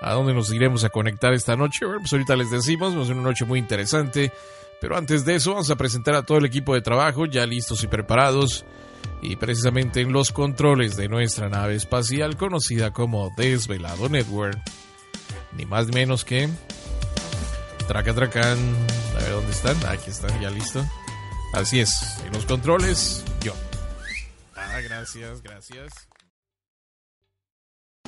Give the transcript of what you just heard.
¿A dónde nos iremos a conectar esta noche? Bueno, pues ahorita les decimos, va a ser una noche muy interesante. Pero antes de eso, vamos a presentar a todo el equipo de trabajo, ya listos y preparados. Y precisamente en los controles de nuestra nave espacial conocida como Desvelado Network. Ni más ni menos que. Traca Tracan. A ver dónde están. Aquí están, ya listo. Así es. En los controles, yo. Ah, gracias, gracias.